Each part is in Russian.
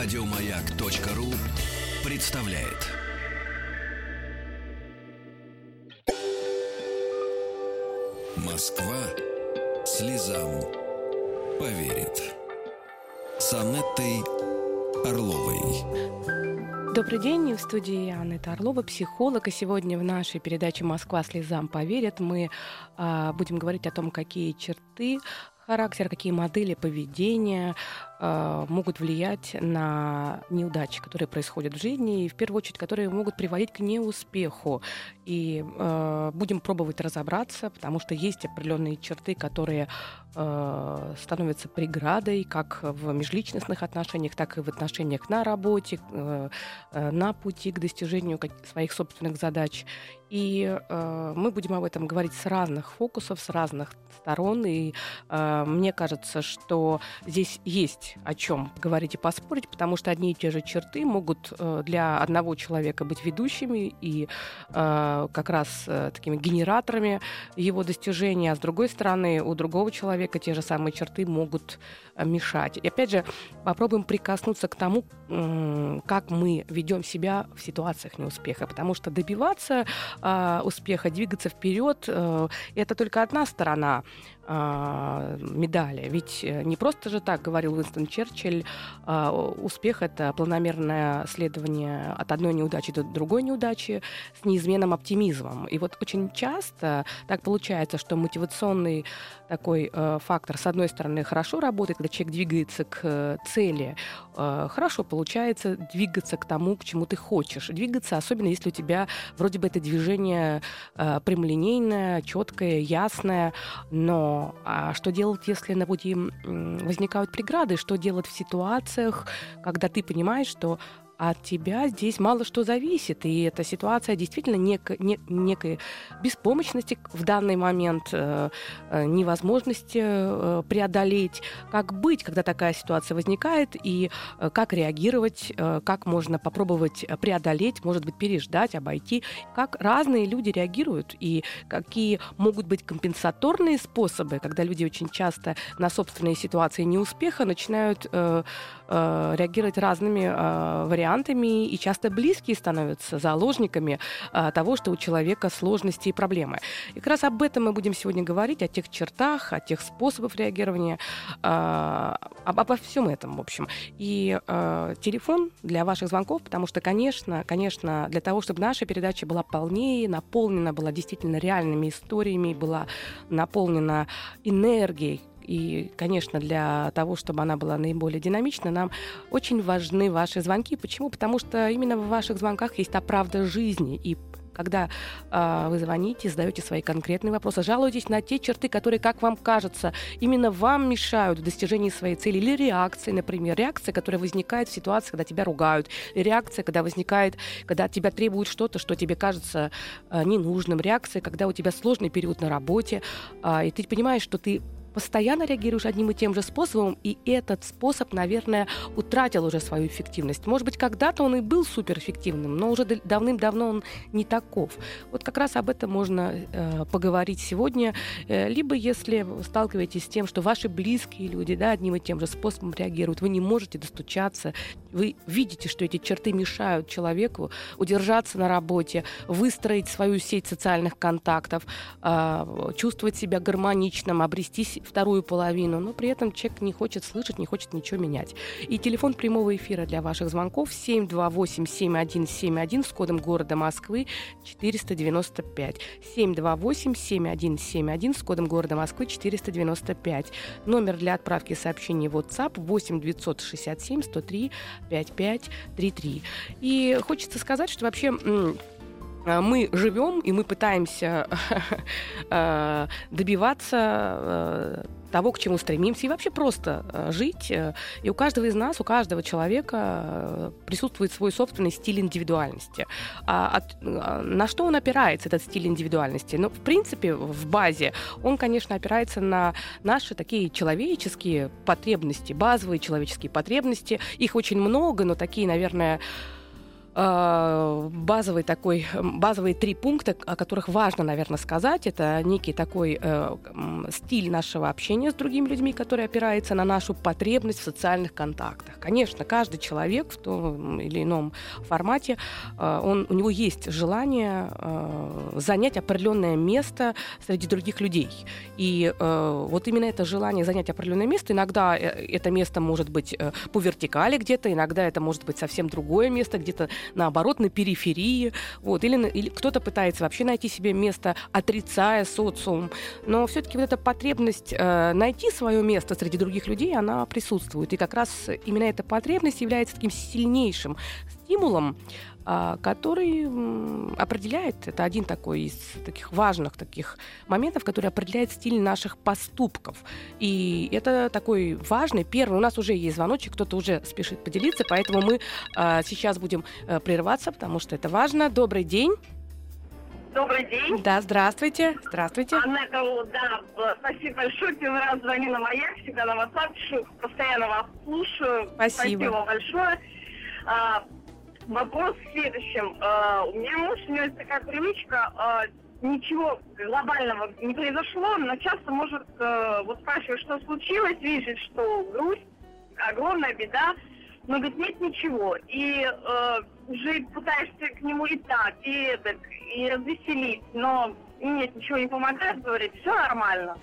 Радиомаяк.ру представляет. Москва слезам поверит. С Анеттой Орловой. Добрый день, в студии Анна Орлова, психолог. И сегодня в нашей передаче «Москва слезам поверит» мы а, будем говорить о том, какие черты характера, какие модели поведения э, могут влиять на неудачи, которые происходят в жизни, и в первую очередь, которые могут приводить к неуспеху. И э, будем пробовать разобраться, потому что есть определенные черты, которые э, становятся преградой как в межличностных отношениях, так и в отношениях на работе, э, на пути к достижению своих собственных задач. И э, мы будем об этом говорить с разных фокусов, с разных сторон. И э, мне кажется, что здесь есть о чем говорить и поспорить, потому что одни и те же черты могут э, для одного человека быть ведущими и э, как раз э, такими генераторами его достижения, а с другой стороны у другого человека те же самые черты могут мешать. И опять же попробуем прикоснуться к тому, как мы ведем себя в ситуациях неуспеха, потому что добиваться успеха, двигаться вперед, это только одна сторона медали. Ведь э, не просто же так говорил Уинстон Черчилль, э, успех это планомерное следование от одной неудачи до другой неудачи с неизменным оптимизмом. И вот очень часто так получается, что мотивационный такой э, фактор, с одной стороны, хорошо работает, когда человек двигается к э, цели, хорошо получается двигаться к тому, к чему ты хочешь. Двигаться, особенно если у тебя вроде бы это движение прямолинейное, четкое, ясное, но а что делать, если на пути возникают преграды? Что делать в ситуациях, когда ты понимаешь, что от тебя здесь мало что зависит. И эта ситуация действительно нек, не, некой беспомощности в данный момент, э, э, невозможности э, преодолеть. Как быть, когда такая ситуация возникает, и э, как реагировать, э, как можно попробовать преодолеть, может быть, переждать, обойти. Как разные люди реагируют, и какие могут быть компенсаторные способы, когда люди очень часто на собственные ситуации неуспеха начинают э, э, реагировать разными э, вариантами вариантами, и часто близкие становятся заложниками а, того, что у человека сложности и проблемы. И как раз об этом мы будем сегодня говорить, о тех чертах, о тех способах реагирования, а, об, обо всем этом, в общем. И а, телефон для ваших звонков, потому что, конечно, конечно, для того, чтобы наша передача была полнее, наполнена была действительно реальными историями, была наполнена энергией, и, конечно, для того, чтобы она была наиболее динамична, нам очень важны ваши звонки. Почему? Потому что именно в ваших звонках есть та правда жизни. И когда э, вы звоните, задаете свои конкретные вопросы, жалуетесь на те черты, которые, как вам кажется, именно вам мешают в достижении своей цели, или реакции, например, реакция, которая возникает в ситуации, когда тебя ругают, реакция, когда возникает, когда от тебя требуют что-то, что тебе кажется э, ненужным, реакция, когда у тебя сложный период на работе, э, и ты понимаешь, что ты постоянно реагируешь одним и тем же способом, и этот способ, наверное, утратил уже свою эффективность. Может быть, когда-то он и был суперэффективным, но уже давным-давно он не таков. Вот как раз об этом можно э, поговорить сегодня. Э, либо если сталкиваетесь с тем, что ваши близкие люди да, одним и тем же способом реагируют, вы не можете достучаться, вы видите, что эти черты мешают человеку удержаться на работе, выстроить свою сеть социальных контактов, э, чувствовать себя гармоничным, обрести вторую половину, но при этом человек не хочет слышать, не хочет ничего менять. И телефон прямого эфира для ваших звонков 728-7171 с кодом города Москвы 495. 728-7171 с кодом города Москвы 495. Номер для отправки сообщений в WhatsApp 8 967 103 5533. И хочется сказать, что вообще мы живем и мы пытаемся э, добиваться э, того, к чему стремимся, и вообще просто жить. И у каждого из нас, у каждого человека присутствует свой собственный стиль индивидуальности. А от, на что он опирается, этот стиль индивидуальности? Ну, в принципе, в базе он, конечно, опирается на наши такие человеческие потребности, базовые человеческие потребности. Их очень много, но такие, наверное, э, базовый такой, базовые три пункта, о которых важно, наверное, сказать. Это некий такой э, стиль нашего общения с другими людьми, который опирается на нашу потребность в социальных контактах. Конечно, каждый человек в том или ином формате, э, он, у него есть желание э, занять определенное место среди других людей. И э, вот именно это желание занять определенное место, иногда э, это место может быть э, по вертикали где-то, иногда это может быть совсем другое место, где-то наоборот на периферии, вот, или, или кто-то пытается вообще найти себе место, отрицая социум, но все-таки вот эта потребность э, найти свое место среди других людей, она присутствует, и как раз именно эта потребность является таким сильнейшим стимулом а, который определяет, это один такой из таких важных таких моментов, который определяет стиль наших поступков. И это такой важный первый. У нас уже есть звоночек, кто-то уже спешит поделиться, поэтому мы а, сейчас будем а, прерываться, потому что это важно. Добрый день. Добрый день. Да, здравствуйте. Здравствуйте. Аннета, да, спасибо большое. Первый раз звоню на маяк, всегда на WhatsApp постоянно вас слушаю. Спасибо. Спасибо большое. Вопрос в следующем. Uh, у меня муж, у него есть такая привычка, uh, ничего глобального не произошло, но часто может uh, вот спрашивать, что случилось, видит, что грусть, огромная беда, но говорит, нет ничего. И уже пытаешься к нему и так, и это, и развеселить, но нет, ничего не помогает, говорит, все нормально.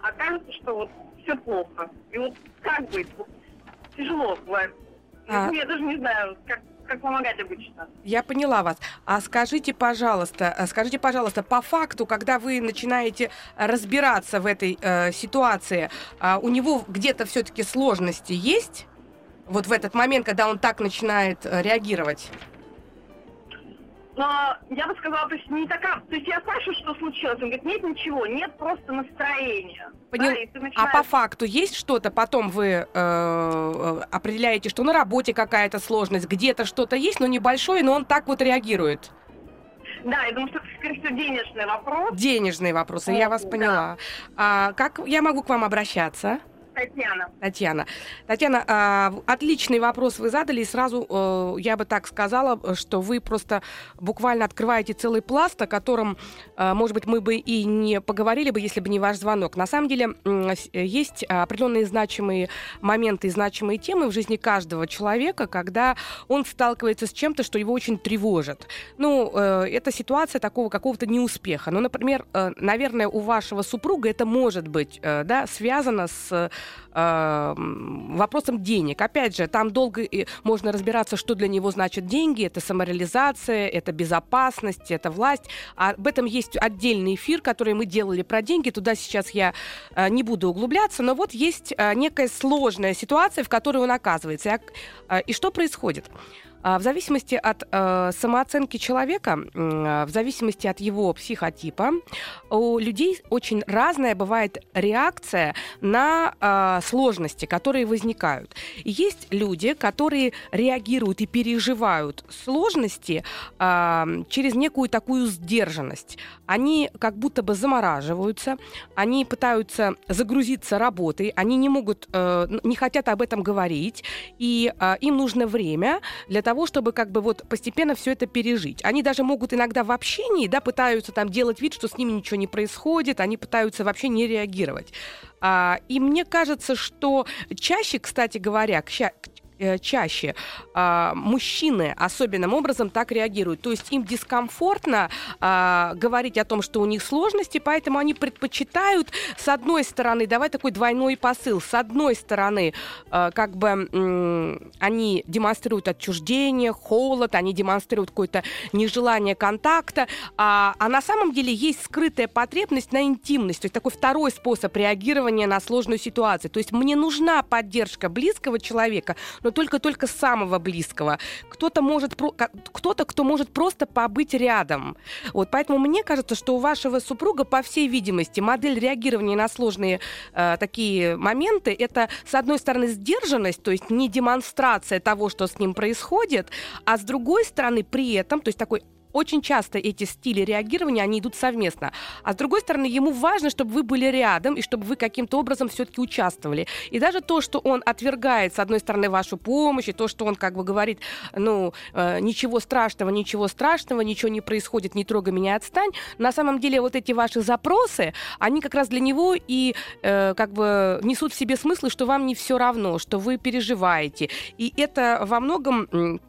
А кажется, что вот все плохо. И вот как быть? Вот, тяжело бывает. А... Я даже не знаю, как как помогать обычно. Я поняла вас. А скажите, пожалуйста, э, скажите, пожалуйста, по факту, когда вы начинаете разбираться в этой э, ситуации, э, у него где-то все-таки сложности есть? Вот в этот момент, когда он так начинает э, реагировать? Но я бы сказала, то есть не такая, то есть я спрашиваю, что случилось, он говорит, нет ничего, нет просто настроения. Понятно. Да, начинаешь... А по факту есть что-то, потом вы э, э, определяете, что на работе какая-то сложность, где-то что-то есть, но небольшое, но он так вот реагирует. Да, я думаю, что это, скорее всего, денежный вопрос. Денежные вопросы, я вас поняла. Да. А, как я могу к вам обращаться? Татьяна. Татьяна. Татьяна, а, отличный вопрос вы задали, и сразу э, я бы так сказала, что вы просто буквально открываете целый пласт, о котором, э, может быть, мы бы и не поговорили бы, если бы не ваш звонок. На самом деле есть определенные значимые моменты и значимые темы в жизни каждого человека, когда он сталкивается с чем-то, что его очень тревожит. Ну, э, это ситуация такого какого-то неуспеха. Ну, например, наверное, у вашего супруга это может быть да, связано с э, вопросом денег. Опять же, там долго можно разбираться, что для него значит деньги. Это самореализация, это безопасность, это власть. А об этом есть отдельный эфир, который мы делали про деньги. Туда сейчас я э, не буду углубляться. Но вот есть э, некая сложная ситуация, в которой он оказывается. Э, и что происходит? А, в зависимости от э, самооценки человека, э, в зависимости от его психотипа, у людей очень разная бывает реакция на э, сложности, которые возникают. Есть люди, которые реагируют и переживают сложности э, через некую такую сдержанность. Они как будто бы замораживаются, они пытаются загрузиться работой, они не могут, э, не хотят об этом говорить, и э, им нужно время для того, того, чтобы как бы вот постепенно все это пережить. Они даже могут иногда в общении, да, пытаются там делать вид, что с ними ничего не происходит, они пытаются вообще не реагировать. А, и мне кажется, что чаще, кстати говоря, к, чаще э, мужчины особенным образом так реагируют. То есть им дискомфортно э, говорить о том, что у них сложности, поэтому они предпочитают, с одной стороны, давай такой двойной посыл, с одной стороны, э, как бы э, они демонстрируют отчуждение, холод, они демонстрируют какое-то нежелание контакта, а, а на самом деле есть скрытая потребность на интимность, то есть такой второй способ реагирования на сложную ситуацию. То есть мне нужна поддержка близкого человека, но но только-только самого близкого. Кто-то может, кто-то, кто может просто побыть рядом. Вот, поэтому мне кажется, что у вашего супруга, по всей видимости, модель реагирования на сложные э, такие моменты, это, с одной стороны, сдержанность, то есть не демонстрация того, что с ним происходит, а с другой стороны, при этом, то есть такой очень часто эти стили реагирования, они идут совместно. А с другой стороны, ему важно, чтобы вы были рядом и чтобы вы каким-то образом все-таки участвовали. И даже то, что он отвергает, с одной стороны, вашу помощь, и то, что он как бы говорит, ну, э, ничего страшного, ничего страшного, ничего не происходит, не трогай меня, отстань. На самом деле вот эти ваши запросы, они как раз для него и э, как бы несут в себе смысл, что вам не все равно, что вы переживаете. И это во многом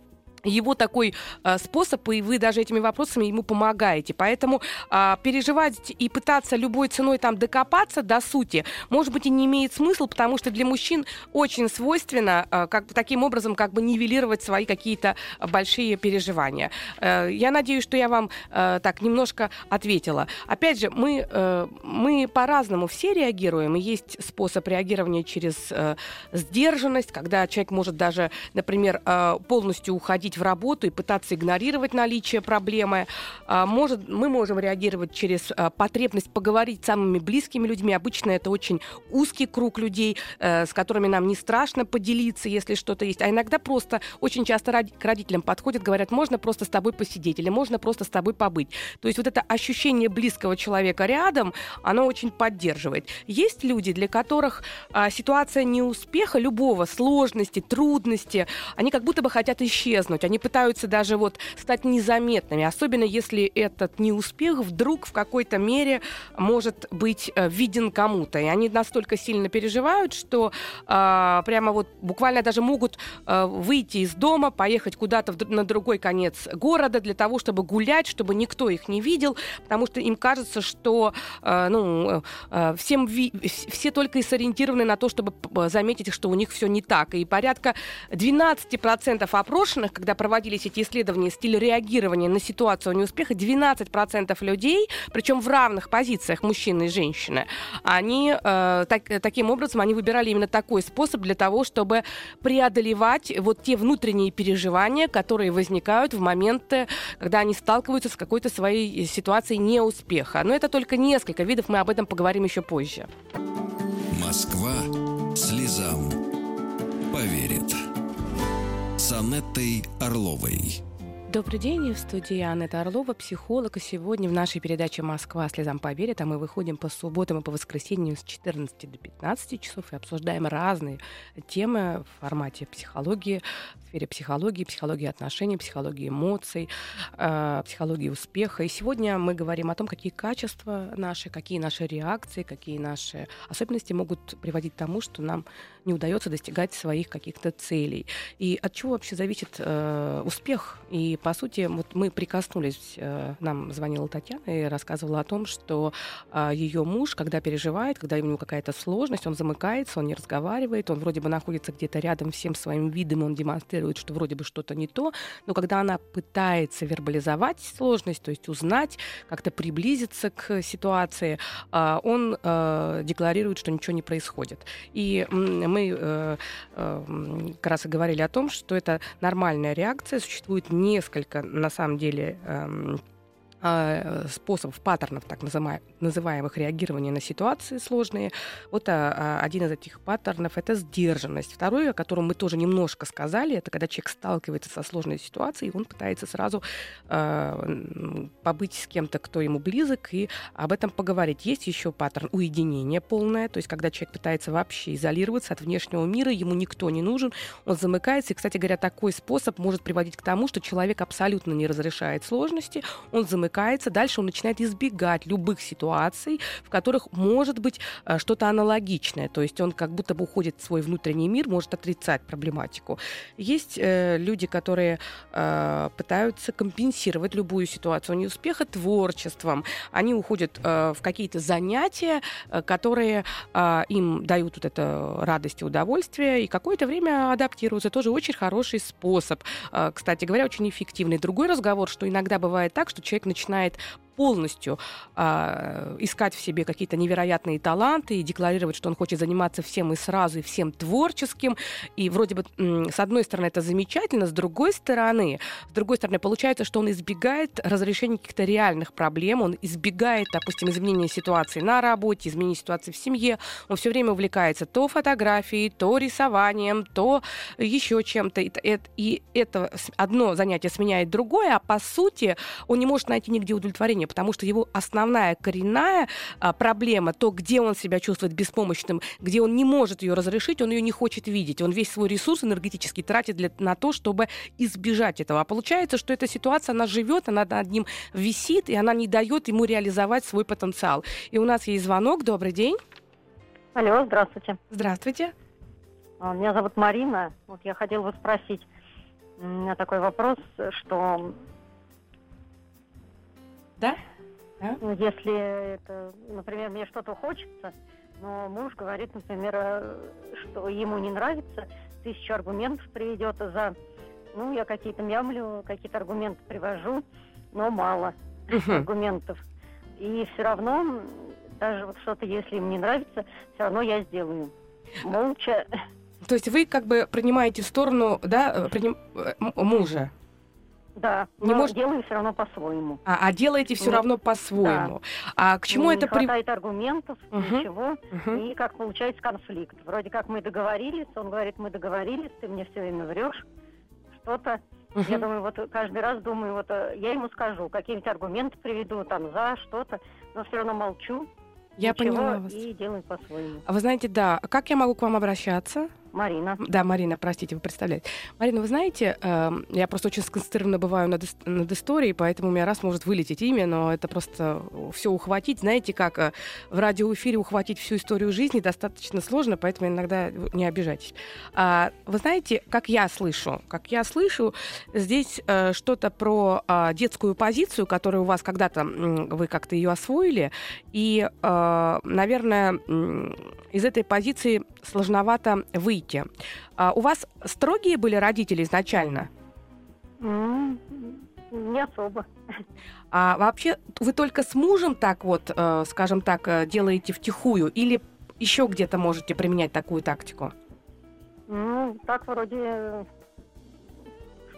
его такой э, способ, и вы даже этими вопросами ему помогаете. Поэтому э, переживать и пытаться любой ценой там докопаться до сути, может быть, и не имеет смысла, потому что для мужчин очень свойственно э, как таким образом как бы нивелировать свои какие-то большие переживания. Э, я надеюсь, что я вам э, так немножко ответила. Опять же, мы, э, мы по-разному все реагируем, есть способ реагирования через сдержанность, когда человек может даже, например, полностью уходить уходить в работу и пытаться игнорировать наличие проблемы. А, может, мы можем реагировать через а, потребность поговорить с самыми близкими людьми. Обычно это очень узкий круг людей, э, с которыми нам не страшно поделиться, если что-то есть. А иногда просто очень часто к родителям подходят, говорят, можно просто с тобой посидеть или можно просто с тобой побыть. То есть вот это ощущение близкого человека рядом, оно очень поддерживает. Есть люди, для которых а, ситуация неуспеха, любого, сложности, трудности, они как будто бы хотят исчезнуть делать. Они пытаются даже вот стать незаметными, особенно если этот неуспех вдруг в какой-то мере может быть э, виден кому-то. И они настолько сильно переживают, что э, прямо вот буквально даже могут э, выйти из дома, поехать куда-то на другой конец города для того, чтобы гулять, чтобы никто их не видел, потому что им кажется, что э, ну, э, всем ви- все только и сориентированы на то, чтобы заметить, что у них все не так. И порядка 12% опрошенных, когда когда проводились эти исследования, стиль реагирования на ситуацию неуспеха, 12% людей, причем в равных позициях мужчины и женщины, они э, так, таким образом они выбирали именно такой способ для того, чтобы преодолевать вот те внутренние переживания, которые возникают в моменты, когда они сталкиваются с какой-то своей ситуацией неуспеха. Но это только несколько видов, мы об этом поговорим еще позже. Москва слезам поверит с Анеттой Орловой. Добрый день, в студии Анетта Орлова, психолог. И сегодня в нашей передаче «Москва слезам поверит», а мы выходим по субботам и по воскресеньям с 14 до 15 часов и обсуждаем разные темы в формате психологии, в сфере психологии, психологии отношений, психологии эмоций, э, психологии успеха. И сегодня мы говорим о том, какие качества наши, какие наши реакции, какие наши особенности могут приводить к тому, что нам не удается достигать своих каких-то целей. И от чего вообще зависит э, успех и по сути, вот мы прикоснулись, э, нам звонила Татьяна и рассказывала о том, что э, ее муж, когда переживает, когда у него какая-то сложность, он замыкается, он не разговаривает, он вроде бы находится где-то рядом всем своим видом, он демонстрирует, что вроде бы что-то не то, но когда она пытается вербализовать сложность, то есть узнать, как-то приблизиться к ситуации, э, он э, декларирует, что ничего не происходит. И мы э, э, как раз и говорили о том, что это нормальная реакция, существует несколько на самом деле, эм, способов, паттернов, так называемых реагирования на ситуации сложные. Вот а, а, один из этих паттернов — это сдержанность. Второй, о котором мы тоже немножко сказали, это когда человек сталкивается со сложной ситуацией, он пытается сразу э, побыть с кем-то, кто ему близок, и об этом поговорить. Есть еще паттерн уединения полное, то есть когда человек пытается вообще изолироваться от внешнего мира, ему никто не нужен, он замыкается. И, кстати говоря, такой способ может приводить к тому, что человек абсолютно не разрешает сложности, он замыкается замыкается, дальше он начинает избегать любых ситуаций, в которых может быть э, что-то аналогичное. То есть он как будто бы уходит в свой внутренний мир, может отрицать проблематику. Есть э, люди, которые э, пытаются компенсировать любую ситуацию неуспеха творчеством. Они уходят э, в какие-то занятия, э, которые э, им дают вот это радость и удовольствие, и какое-то время адаптируются. Тоже очень хороший способ. Э, кстати говоря, очень эффективный. Другой разговор, что иногда бывает так, что человек начинает начинает полностью э, искать в себе какие-то невероятные таланты и декларировать, что он хочет заниматься всем и сразу, и всем творческим. И вроде бы, с одной стороны, это замечательно, с другой стороны, с другой стороны, получается, что он избегает разрешения каких-то реальных проблем, он избегает, допустим, изменения ситуации на работе, изменения ситуации в семье, он все время увлекается то фотографией, то рисованием, то еще чем-то. И это одно занятие сменяет другое, а по сути он не может найти нигде удовлетворения, потому что его основная коренная а, проблема, то, где он себя чувствует беспомощным, где он не может ее разрешить, он ее не хочет видеть. Он весь свой ресурс энергетический тратит для, на то, чтобы избежать этого. А получается, что эта ситуация, она живет, она над ним висит, и она не дает ему реализовать свой потенциал. И у нас есть звонок. Добрый день. Алло, здравствуйте. Здравствуйте. А, меня зовут Марина. Вот я хотела бы спросить, у меня такой вопрос, что... Да? да? Ну, если это, например, мне что-то хочется, но муж говорит, например, э, что ему не нравится, тысячу аргументов приведет за... Ну, я какие-то мямлю, какие-то аргументы привожу, но мало uh-huh. аргументов. И все равно, даже вот что-то, если им не нравится, все равно я сделаю. Молча. То есть вы как бы принимаете сторону, да, э, приним... Э, мужа? Да, не но может... делаю все равно по-своему. А, а делаете все равно по-своему. Да. А к чему не это при... хватает аргументов, угу. ничего, угу. и как получается конфликт. Вроде как мы договорились, он говорит, мы договорились, ты мне все время врешь, что-то. Угу. Я думаю, вот каждый раз думаю, вот э, я ему скажу, какие-нибудь аргументы приведу там за что-то, но все равно молчу. Я поняла вас. И делаю по-своему. А вы знаете, да, как я могу к вам обращаться? Марина. Да, Марина, простите, вы представляете. Марина, вы знаете, э, я просто очень сконцентрированно бываю над, над историей, поэтому у меня раз может вылететь имя, но это просто все ухватить. Знаете, как э, в радиоэфире ухватить всю историю жизни достаточно сложно, поэтому иногда не обижайтесь. А, вы знаете, как я слышу? Как я слышу, здесь э, что-то про э, детскую позицию, которая у вас когда-то, э, вы как-то ее освоили, и, э, наверное, э, из этой позиции сложновато выйти выйти. А у вас строгие были родители изначально? Не особо. А вообще вы только с мужем так вот, э, скажем так, э, делаете втихую или еще где-то можете применять такую тактику? Ну, так вроде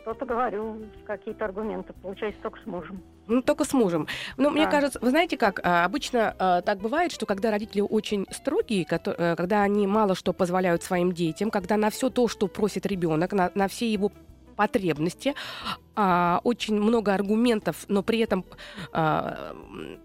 что-то говорю, какие-то аргументы, получается только с мужем. Ну, только с мужем. Но да. мне кажется, вы знаете как, а, обычно а, так бывает, что когда родители очень строгие, э, когда они мало что позволяют своим детям, когда на все то, что просит ребенок, на, на все его потребности, а, очень много аргументов, но при этом а,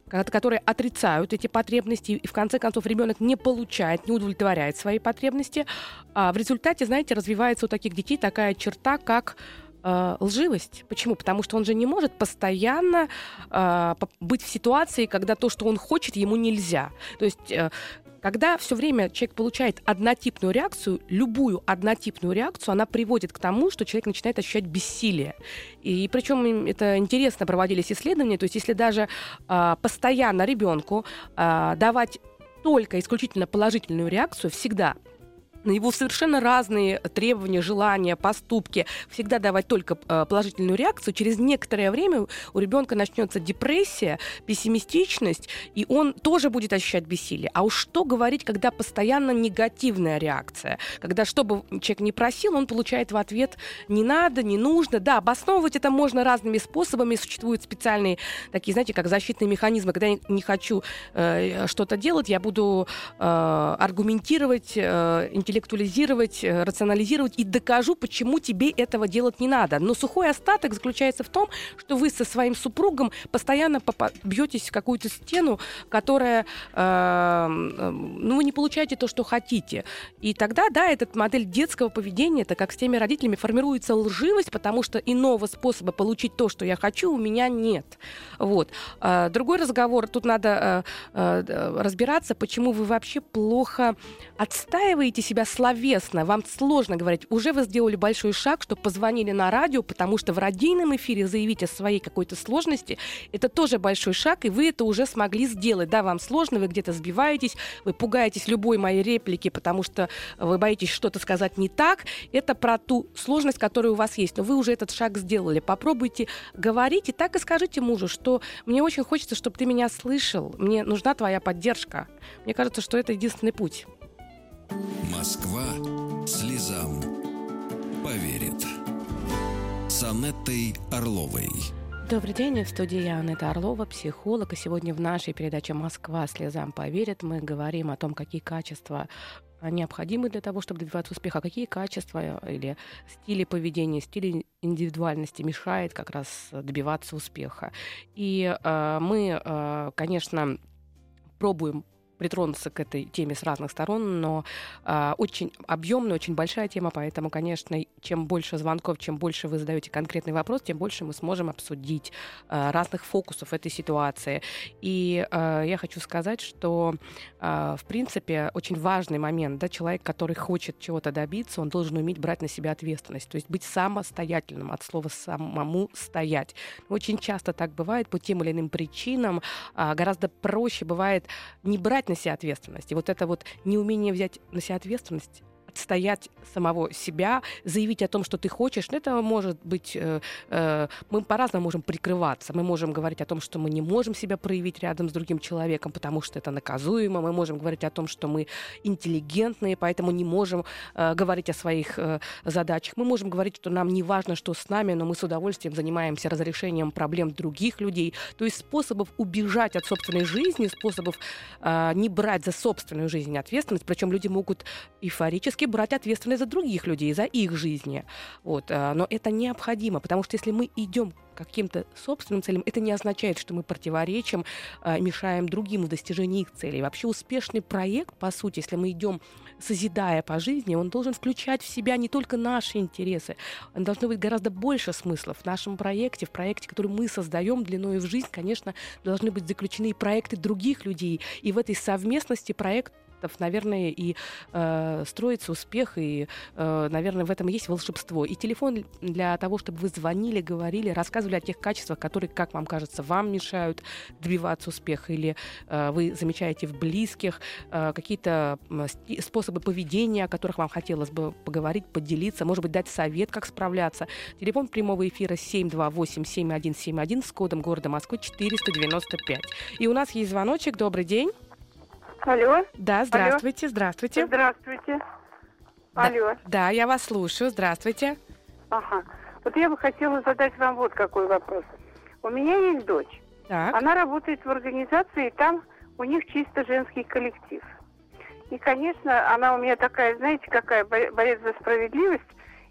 которые отрицают эти потребности, и в конце концов ребенок не получает, не удовлетворяет свои потребности. А в результате, знаете, развивается у таких детей такая черта, как э, лживость. Почему? Потому что он же не может постоянно э, быть в ситуации, когда то, что он хочет, ему нельзя. То есть э, когда все время человек получает однотипную реакцию, любую однотипную реакцию, она приводит к тому, что человек начинает ощущать бессилие. И причем это интересно проводились исследования, то есть если даже э, постоянно ребенку э, давать только исключительно положительную реакцию всегда, на его совершенно разные требования, желания, поступки, всегда давать только э, положительную реакцию, через некоторое время у ребенка начнется депрессия, пессимистичность, и он тоже будет ощущать бессилие. А уж что говорить, когда постоянно негативная реакция, когда что бы человек не просил, он получает в ответ не надо, не нужно. Да, обосновывать это можно разными способами, существуют специальные такие, знаете, как защитные механизмы, когда я не хочу э, что-то делать, я буду э, аргументировать, э, интеллектуализировать, э, рационализировать и докажу, почему тебе этого делать не надо. Но сухой остаток заключается в том, что вы со своим супругом постоянно бьетесь в какую-то стену, которая, э, ну, вы не получаете то, что хотите. И тогда, да, этот модель детского поведения, это как с теми родителями, формируется лживость, потому что иного способа получить то, что я хочу, у меня нет. Вот. А, другой разговор, тут надо э, разбираться, почему вы вообще плохо отстаиваете себя словесно, вам сложно говорить. Уже вы сделали большой шаг, что позвонили на радио, потому что в радийном эфире заявить о своей какой-то сложности, это тоже большой шаг, и вы это уже смогли сделать. Да, вам сложно, вы где-то сбиваетесь, вы пугаетесь любой моей реплики, потому что вы боитесь что-то сказать не так. Это про ту сложность, которая у вас есть. Но вы уже этот шаг сделали. Попробуйте говорить и так и скажите мужу, что мне очень хочется, чтобы ты меня слышал, мне нужна твоя поддержка. Мне кажется, что это единственный путь. Москва слезам поверит. С Анеттой Орловой. Добрый день, в студии я Анетта Орлова, психолог. И сегодня в нашей передаче «Москва слезам поверит» мы говорим о том, какие качества необходимы для того, чтобы добиваться успеха, какие качества или стили поведения, стили индивидуальности мешает как раз добиваться успеха. И э, мы, э, конечно, пробуем притронуться к этой теме с разных сторон, но э, очень объемная, очень большая тема, поэтому, конечно, чем больше звонков, чем больше вы задаете конкретный вопрос, тем больше мы сможем обсудить э, разных фокусов этой ситуации. И э, я хочу сказать, что, э, в принципе, очень важный момент, да, человек, который хочет чего-то добиться, он должен уметь брать на себя ответственность, то есть быть самостоятельным, от слова самому стоять. Очень часто так бывает по тем или иным причинам, э, гораздо проще бывает не брать на себя ответственность. И вот это вот неумение взять на себя ответственность отстоять самого себя, заявить о том, что ты хочешь, ну, это может быть... Э, э, мы по-разному можем прикрываться. Мы можем говорить о том, что мы не можем себя проявить рядом с другим человеком, потому что это наказуемо. Мы можем говорить о том, что мы интеллигентные, поэтому не можем э, говорить о своих э, задачах. Мы можем говорить, что нам не важно, что с нами, но мы с удовольствием занимаемся разрешением проблем других людей. То есть способов убежать от собственной жизни, способов э, не брать за собственную жизнь ответственность, причем люди могут эйфорически фактически брать ответственность за других людей, за их жизни. Вот. Э, но это необходимо, потому что если мы идем каким-то собственным целям, это не означает, что мы противоречим, э, мешаем другим в достижении их целей. Вообще успешный проект, по сути, если мы идем созидая по жизни, он должен включать в себя не только наши интересы, должно быть гораздо больше смыслов. В нашем проекте, в проекте, который мы создаем длиной в жизнь, конечно, должны быть заключены и проекты других людей. И в этой совместности проект наверное, и э, строится успех, и, э, наверное, в этом есть волшебство. И телефон для того, чтобы вы звонили, говорили, рассказывали о тех качествах, которые, как вам кажется, вам мешают добиваться успеха, или э, вы замечаете в близких э, какие-то способы поведения, о которых вам хотелось бы поговорить, поделиться, может быть, дать совет, как справляться. Телефон прямого эфира 728-7171 с кодом города Москвы 495. И у нас есть звоночек. Добрый день. Алло. Да, здравствуйте, Алло. здравствуйте. Здравствуйте. Алло. Да, я вас слушаю. Здравствуйте. Ага. Вот я бы хотела задать вам вот какой вопрос. У меня есть дочь. Так. Она работает в организации, и там у них чисто женский коллектив. И, конечно, она у меня такая, знаете, какая боец за справедливость.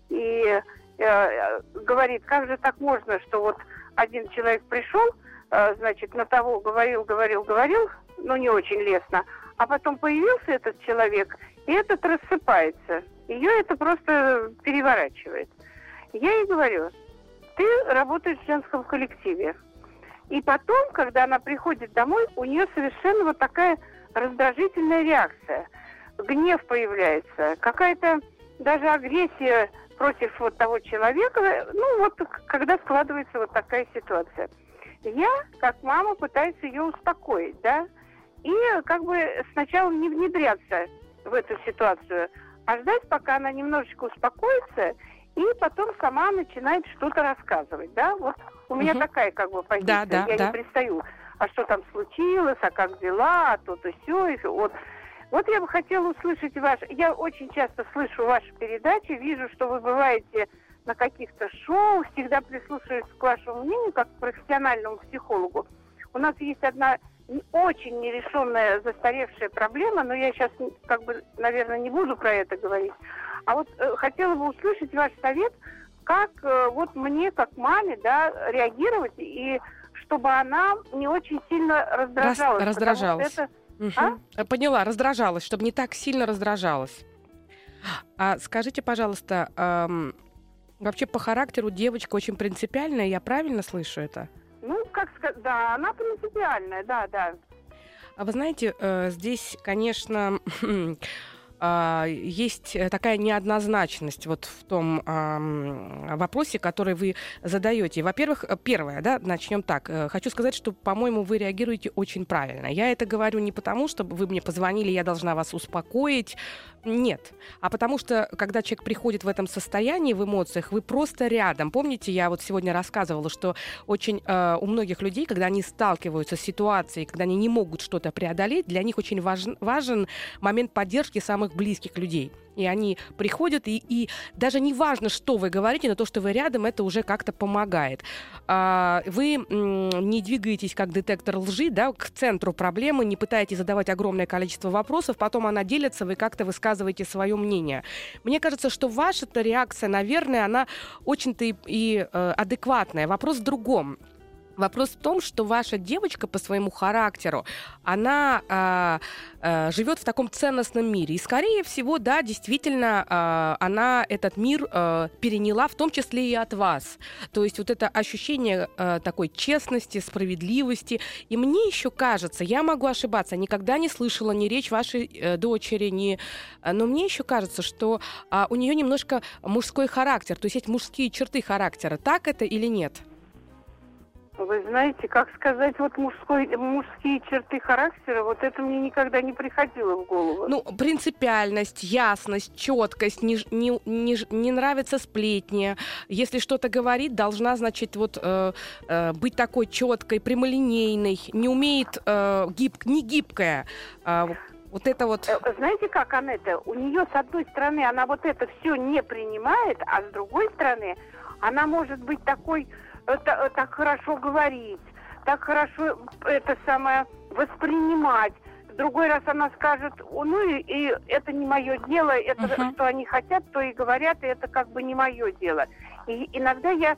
И э, говорит, как же так можно, что вот один человек пришел, э, значит, на того говорил, говорил, говорил, ну, не очень лестно. А потом появился этот человек, и этот рассыпается. Ее это просто переворачивает. Я ей говорю, ты работаешь в женском коллективе. И потом, когда она приходит домой, у нее совершенно вот такая раздражительная реакция. Гнев появляется, какая-то даже агрессия против вот того человека. Ну, вот когда складывается вот такая ситуация. Я, как мама, пытаюсь ее успокоить, да, и как бы сначала не внедряться в эту ситуацию, а ждать, пока она немножечко успокоится, и потом сама начинает что-то рассказывать, да? Вот у меня угу. такая как бы позиция, да, да, я да. не пристаю, а что там случилось, а как дела, а то-то все, и вот. Вот я бы хотела услышать ваш... Я очень часто слышу ваши передачи, вижу, что вы бываете на каких-то шоу, всегда прислушиваюсь к вашему мнению, как к профессиональному психологу. У нас есть одна очень нерешенная застаревшая проблема, но я сейчас, как бы, наверное, не буду про это говорить. А вот э, хотела бы услышать ваш совет, как э, вот мне, как маме, да, реагировать, и чтобы она не очень сильно раздражалась. Раз, раздражалась. Это... Угу. А? Поняла, раздражалась, чтобы не так сильно раздражалась. А скажите, пожалуйста, эм, вообще по характеру девочка очень принципиальная, я правильно слышу это? Ну, как сказать, да, она принципиальная, да, да. А вы знаете, э, здесь, конечно, а, есть такая неоднозначность вот в том вопросе, который вы задаете. Во-первых, первое, да, начнем так. Э, хочу сказать, что, по-моему, вы реагируете очень правильно. Я это говорю не потому, что вы мне позвонили, я должна вас успокоить. Нет. А потому что, когда человек приходит в этом состоянии, в эмоциях, вы просто рядом. Помните, я вот сегодня рассказывала, что очень э, у многих людей, когда они сталкиваются с ситуацией, когда они не могут что-то преодолеть, для них очень важен, важен момент поддержки самых близких людей и они приходят, и, и даже не важно, что вы говорите, но то, что вы рядом, это уже как-то помогает. А, вы не двигаетесь как детектор лжи, да, к центру проблемы, не пытаетесь задавать огромное количество вопросов, потом она делится, вы как-то высказываете свое мнение. Мне кажется, что ваша-то реакция, наверное, она очень-то и, и э, адекватная. Вопрос в другом. Вопрос в том, что ваша девочка по своему характеру, она э, э, живет в таком ценностном мире. И, скорее всего, да, действительно, э, она этот мир э, переняла, в том числе и от вас. То есть вот это ощущение э, такой честности, справедливости. И мне еще кажется, я могу ошибаться, никогда не слышала ни речь вашей э, дочери, ни... Но мне еще кажется, что э, у нее немножко мужской характер, то есть есть мужские черты характера. Так это или нет? Вы знаете, как сказать, вот мужской, мужские черты характера, вот это мне никогда не приходило в голову. Ну, принципиальность, ясность, четкость, не, не, не, не нравится сплетни. Если что-то говорит, должна, значит, вот э, э, быть такой четкой, прямолинейной, не умеет э, гиб, не гибкая. Э, вот это вот... Э, знаете, как Анетта? У нее, с одной стороны, она вот это все не принимает, а с другой стороны, она может быть такой это, так хорошо говорить, так хорошо это самое воспринимать. Другой раз она скажет, ну и, и это не мое дело, это uh-huh. что они хотят, то и говорят, и это как бы не мое дело. И иногда я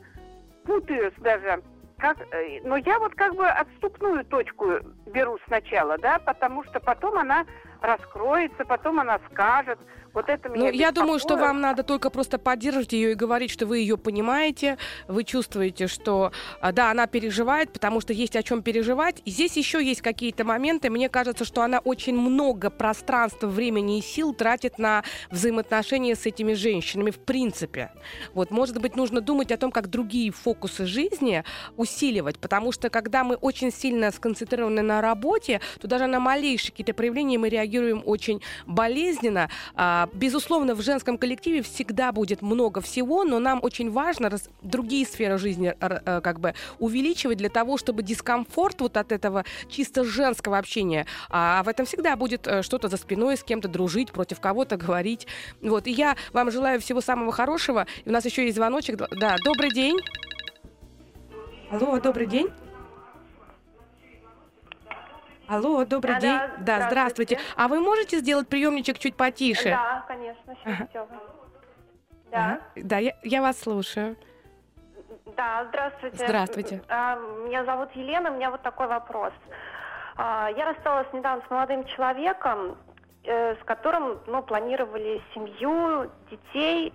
путаюсь даже, как, э, но я вот как бы отступную точку беру сначала, да, потому что потом она раскроется, потом она скажет, вот это меня Ну, я думаю, что вам надо только просто поддерживать ее и говорить, что вы ее понимаете, вы чувствуете, что, а, да, она переживает, потому что есть о чем переживать. И здесь еще есть какие-то моменты. Мне кажется, что она очень много пространства, времени и сил тратит на взаимоотношения с этими женщинами в принципе. Вот, может быть, нужно думать о том, как другие фокусы жизни усиливать, потому что когда мы очень сильно сконцентрированы на работе, то даже на малейшие какие-то проявления мы реагируем очень болезненно, а, а, безусловно, в женском коллективе всегда будет много всего, но нам очень важно раз, другие сферы жизни э, как бы увеличивать для того, чтобы дискомфорт вот от этого чисто женского общения, а в этом всегда будет э, что-то за спиной, с кем-то дружить, против кого-то говорить. Вот. И я вам желаю всего самого хорошего. И у нас еще есть звоночек. Да, добрый день. Алло, добрый день. Алло, добрый а, день. Да, да здравствуйте. здравствуйте. А вы можете сделать приемничек чуть потише? Да, конечно, сейчас ага. Да. Ага. Да, я, я вас слушаю. Да, здравствуйте. Здравствуйте. А, меня зовут Елена, у меня вот такой вопрос. А, я рассталась недавно с молодым человеком, э, с которым ну, планировали семью, детей.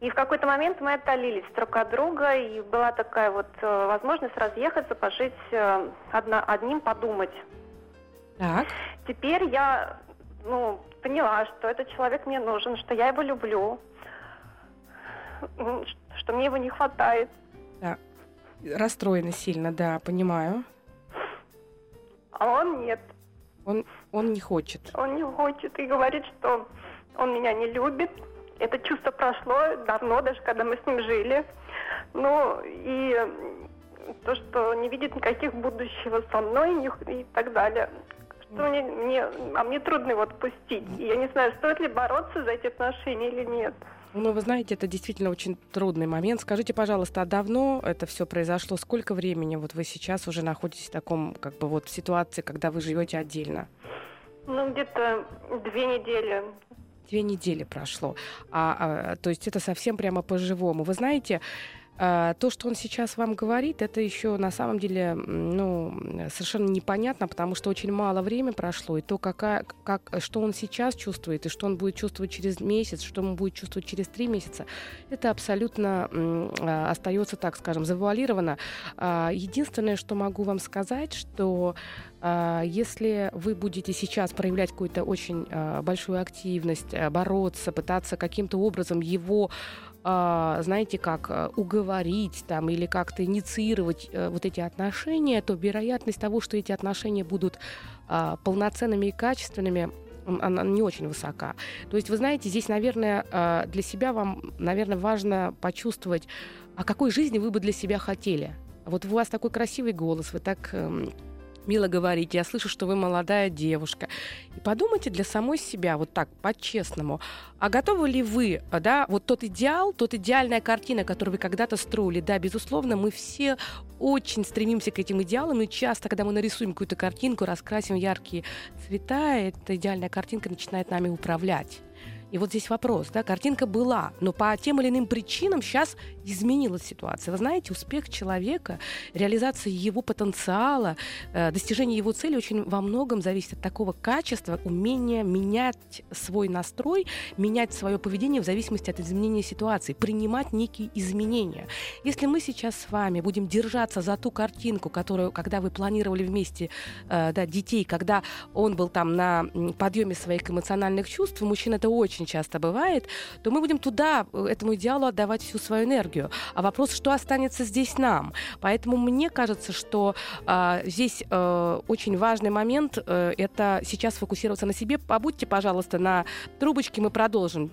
И в какой-то момент мы отдалились друг от друга, и была такая вот э, возможность разъехаться, пожить э, одна, одним, подумать. Так. Теперь я, ну, поняла, что этот человек мне нужен, что я его люблю, что мне его не хватает. Да. Расстроена сильно, да, понимаю. А он нет. Он, он не хочет. Он не хочет и говорит, что он меня не любит. Это чувство прошло давно, даже когда мы с ним жили. Ну, и то, что не видит никаких будущего со мной и так далее что мне, мне, а мне трудно его отпустить. И я не знаю, стоит ли бороться за эти отношения или нет. Ну, вы знаете, это действительно очень трудный момент. Скажите, пожалуйста, а давно это все произошло? Сколько времени вот вы сейчас уже находитесь в таком, как бы вот ситуации, когда вы живете отдельно? Ну, где-то две недели. Две недели прошло. А, а, то есть это совсем прямо по-живому. Вы знаете, А, то, что он сейчас вам говорит, это еще на самом деле ну, совершенно непонятно, потому что очень мало времени прошло, и то, какая, как, что он сейчас чувствует, и что он будет чувствовать через месяц, что он будет чувствовать через три месяца, это абсолютно а, остается, так скажем, завуалировано. А, единственное, что могу вам сказать, что если вы будете сейчас проявлять какую-то очень большую активность, бороться, пытаться каким-то образом его знаете, как э, уговорить там или как-то инициировать э, вот эти отношения, то вероятность того, что эти отношения будут а, полноценными и качественными, она не очень высока. То есть, вы знаете, здесь, наверное, а, для себя вам, наверное, важно почувствовать, а какой жизни вы бы для себя хотели. Вот у вас такой красивый голос, вы так эм, мило говорите, я слышу, что вы молодая девушка. И подумайте для самой себя, вот так, по-честному, а готовы ли вы, да, вот тот идеал, тот идеальная картина, которую вы когда-то строили, да, безусловно, мы все очень стремимся к этим идеалам, и часто, когда мы нарисуем какую-то картинку, раскрасим яркие цвета, эта идеальная картинка начинает нами управлять. И вот здесь вопрос, да, картинка была, но по тем или иным причинам сейчас изменилась ситуация. Вы знаете, успех человека, реализация его потенциала, э, достижение его цели очень во многом зависит от такого качества, умения менять свой настрой, менять свое поведение в зависимости от изменения ситуации, принимать некие изменения. Если мы сейчас с вами будем держаться за ту картинку, которую, когда вы планировали вместе э, да, детей, когда он был там на подъеме своих эмоциональных чувств, мужчина это очень очень часто бывает, то мы будем туда, э, этому идеалу отдавать всю свою энергию. А вопрос, что останется здесь нам? Поэтому мне кажется, что э, здесь э, очень важный момент э, это сейчас фокусироваться на себе. Побудьте, пожалуйста, на трубочке, мы продолжим.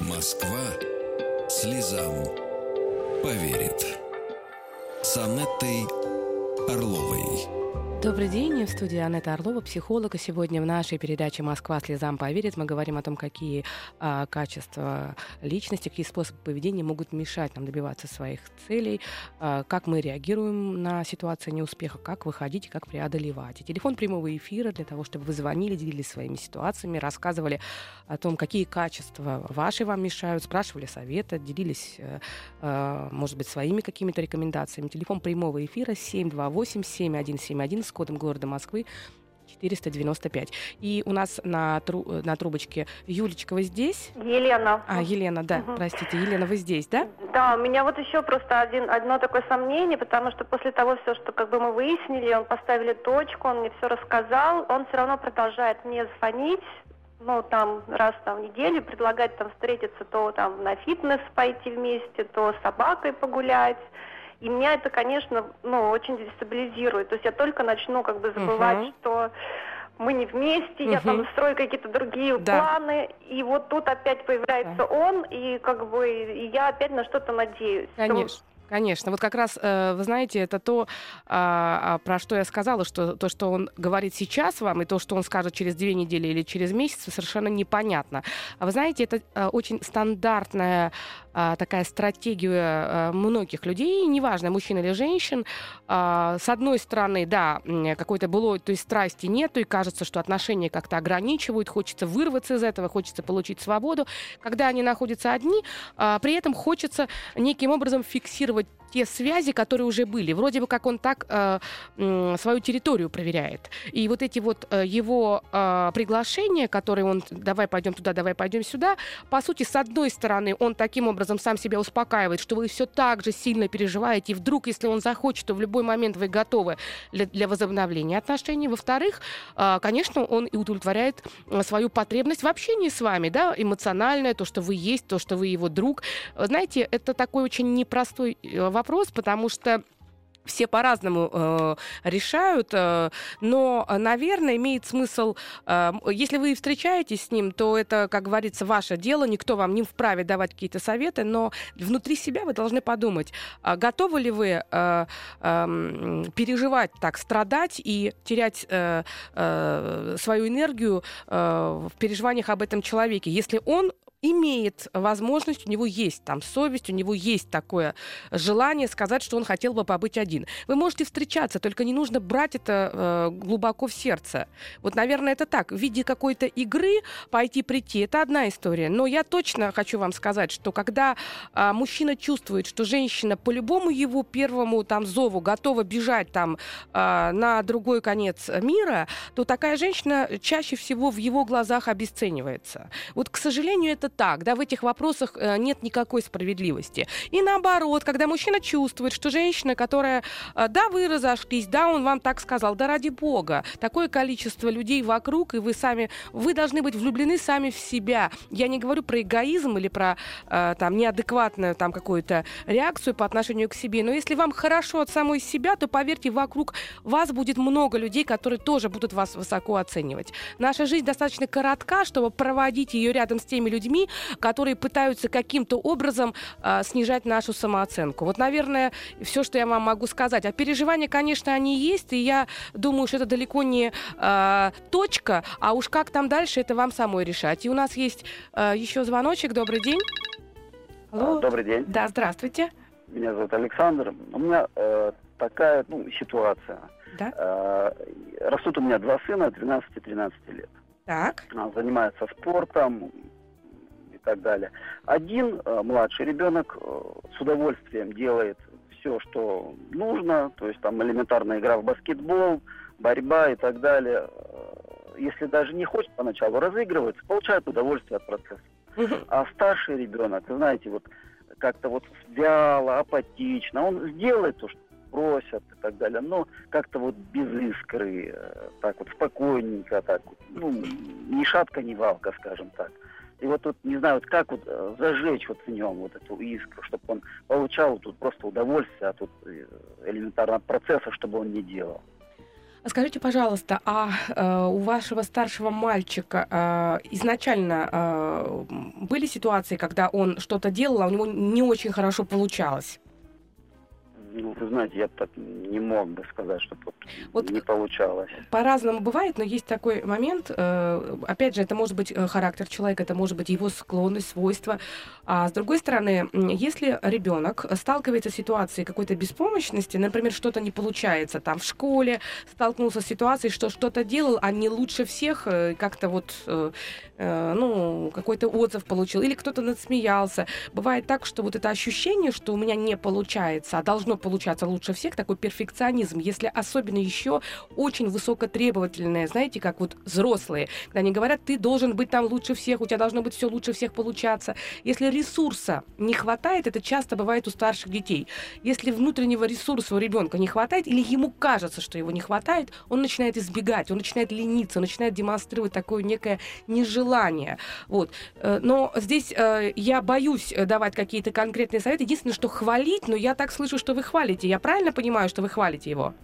Москва слезам поверит. С Анеттой Орловой. Добрый день, в студии Анетта Орлова, психолога. Сегодня в нашей передаче «Москва слезам поверит» мы говорим о том, какие а, качества личности, какие способы поведения могут мешать нам добиваться своих целей, а, как мы реагируем на ситуации неуспеха, как выходить и как преодолевать. И телефон прямого эфира для того, чтобы вы звонили, делились своими ситуациями, рассказывали о том, какие качества ваши вам мешают, спрашивали совета, делились, а, может быть, своими какими-то рекомендациями. Телефон прямого эфира 728-7171 с кодом города Москвы 495. И у нас на, тру на трубочке Юлечка, вы здесь? Елена. А, Елена, да, угу. простите. Елена, вы здесь, да? Да, у меня вот еще просто один, одно такое сомнение, потому что после того все, что как бы мы выяснили, он поставили точку, он мне все рассказал, он все равно продолжает мне звонить, ну, там, раз там, в неделю, предлагать там встретиться, то там на фитнес пойти вместе, то с собакой погулять. И меня это, конечно, ну, очень дестабилизирует. То есть я только начну как бы забывать, uh-huh. что мы не вместе, uh-huh. я там строю какие-то другие да. планы, и вот тут опять появляется да. он, и как бы и я опять на что-то надеюсь. Конечно. Конечно, вот как раз, э, вы знаете, это то, а, а, про что я сказала, что то, что он говорит сейчас вам, и то, что он скажет через две недели или через месяц, совершенно непонятно. А вы знаете, это э, очень стандартная такая стратегия э, многих людей, неважно, мужчин или женщин. С одной стороны, да, какой-то было, то есть страсти нету, и кажется, что отношения как-то ограничивают, хочется вырваться из этого, хочется получить свободу. Когда они находятся одни, при этом хочется неким образом фиксировать те связи, которые уже были. Вроде бы как он так э, э, свою территорию проверяет. И вот эти вот э, его э, приглашения, которые он давай пойдем туда, давай пойдем сюда, по сути, с одной стороны, он таким образом сам себя успокаивает, что вы все так же сильно переживаете, и вдруг, если он захочет, то в любой момент вы готовы для, для возобновления отношений. Во-вторых, э, конечно, он и удовлетворяет э, свою потребность в общении с вами, да, эмоциональное, то, что вы есть, то, что вы его друг. Знаете, это такой очень непростой э, вопрос, потому что все по-разному э, решают, э, но, наверное, имеет смысл, э, если вы встречаетесь с ним, то это, как говорится, ваше дело, никто вам не вправе давать какие-то советы, но внутри себя вы должны подумать, э, готовы ли вы э, э, переживать так, страдать и терять э, э, свою энергию э, в переживаниях об этом человеке, если он имеет возможность, у него есть там совесть, у него есть такое желание сказать, что он хотел бы побыть один. Вы можете встречаться, только не нужно брать это э, глубоко в сердце. Вот, наверное, это так. В виде какой-то игры пойти-прийти, это одна история. Но я точно хочу вам сказать, что когда э, мужчина чувствует, что женщина по любому его первому там зову готова бежать там э, на другой конец мира, то такая женщина чаще всего в его глазах обесценивается. Вот, к сожалению, это так. Да, в этих вопросах э, нет никакой справедливости. И наоборот, когда мужчина чувствует, что женщина, которая, э, да, вы разошлись, да, он вам так сказал, да ради бога, такое количество людей вокруг, и вы сами, вы должны быть влюблены сами в себя. Я не говорю про эгоизм или про э, там неадекватную там какую-то реакцию по отношению к себе, но если вам хорошо от самой себя, то поверьте, вокруг вас будет много людей, которые тоже будут вас высоко оценивать. Наша жизнь достаточно коротка, чтобы проводить ее рядом с теми людьми, которые пытаются каким-то образом э, снижать нашу самооценку. Вот, наверное, все, что я вам могу сказать. А переживания, конечно, они есть, и я думаю, что это далеко не э, точка, а уж как там дальше, это вам самой решать. И у нас есть э, еще звоночек. Добрый день. Алло. Добрый день. Да, здравствуйте. Меня зовут Александр. У меня э, такая ну, ситуация. Да? Э, растут у меня два сына, 12 и 13 лет. Так. Занимаются спортом так далее. Один э, младший ребенок э, с удовольствием делает все, что нужно, то есть там элементарная игра в баскетбол, борьба и так далее. Э, если даже не хочет поначалу разыгрывается, получает удовольствие от процесса. А старший ребенок, знаете, вот как-то вот вяло, апатично, он сделает то, что просят и так далее, но как-то вот без искры, так вот спокойненько, так вот, ну, ни шатка, ни валка, скажем так. И вот тут, не знаю, вот как вот э, зажечь вот в нем вот эту искру, чтобы он получал тут просто удовольствие от вот э, элементарного процесса, чтобы он не делал. Скажите, пожалуйста, а э, у вашего старшего мальчика э, изначально э, были ситуации, когда он что-то делал, а у него не очень хорошо получалось? Ну, вы знаете, я так не мог бы сказать, что вот, вот не получалось. По-разному бывает, но есть такой момент. Э, опять же, это может быть э, характер человека, это может быть его склонность, свойства. А с другой стороны, если ребенок сталкивается с ситуацией какой-то беспомощности, например, что-то не получается там в школе, столкнулся с ситуацией, что что-то делал, а не лучше всех, э, как-то вот, ну, какой-то отзыв получил, или кто-то надсмеялся. Бывает так, что вот это ощущение, что у меня не получается, а должно получаться лучше всех, такой перфекционизм, если особенно еще очень высокотребовательные, знаете, как вот взрослые, когда они говорят, ты должен быть там лучше всех, у тебя должно быть все лучше всех получаться. Если ресурса не хватает, это часто бывает у старших детей. Если внутреннего ресурса у ребенка не хватает, или ему кажется, что его не хватает, он начинает избегать, он начинает лениться, он начинает демонстрировать такое некое нежелание. Вот. Э, но здесь э, я боюсь давать какие-то конкретные советы. Единственное, что хвалить, но я так слышу, что вы хвалите хвалите. Я правильно понимаю, что вы хвалите его?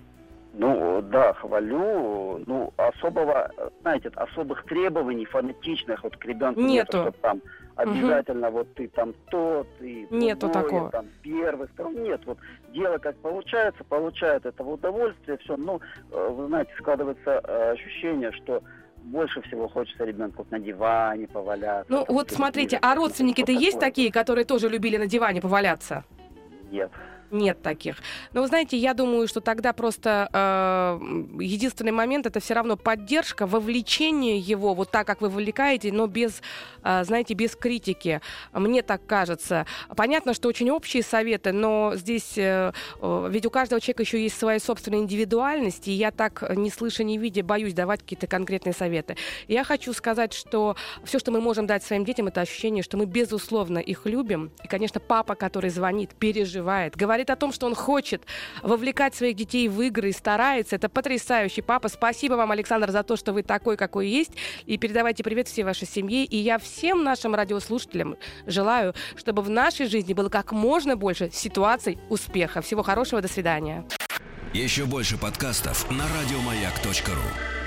Ну, да, хвалю. Ну, особого, знаете, особых требований фанатичных вот к ребенку нету. нету, там обязательно угу. вот ты там тот, и нету другой, такого. там первый, второй. Нет, вот дело как получается, получает это удовольствие, все. Ну, э, вы знаете, складывается э, ощущение, что больше всего хочется ребенку на диване поваляться. Ну, вот смотрите, а родственники-то есть такие, которые тоже любили на диване поваляться? Нет нет таких. Но вы знаете, я думаю, что тогда просто э, единственный момент это все равно поддержка, вовлечение его, вот так, как вы вовлекаете, но без, э, знаете, без критики. Мне так кажется. Понятно, что очень общие советы, но здесь э, э, ведь у каждого человека еще есть своя собственная индивидуальность, и я так, не слыша, не видя, боюсь давать какие-то конкретные советы. Я хочу сказать, что все, что мы можем дать своим детям, это ощущение, что мы безусловно их любим. И, конечно, папа, который звонит, переживает, говорит говорит о том, что он хочет вовлекать своих детей в игры и старается. Это потрясающий папа. Спасибо вам, Александр, за то, что вы такой, какой есть. И передавайте привет всей вашей семье. И я всем нашим радиослушателям желаю, чтобы в нашей жизни было как можно больше ситуаций успеха. Всего хорошего, до свидания. Еще больше подкастов на радиомаяк.ру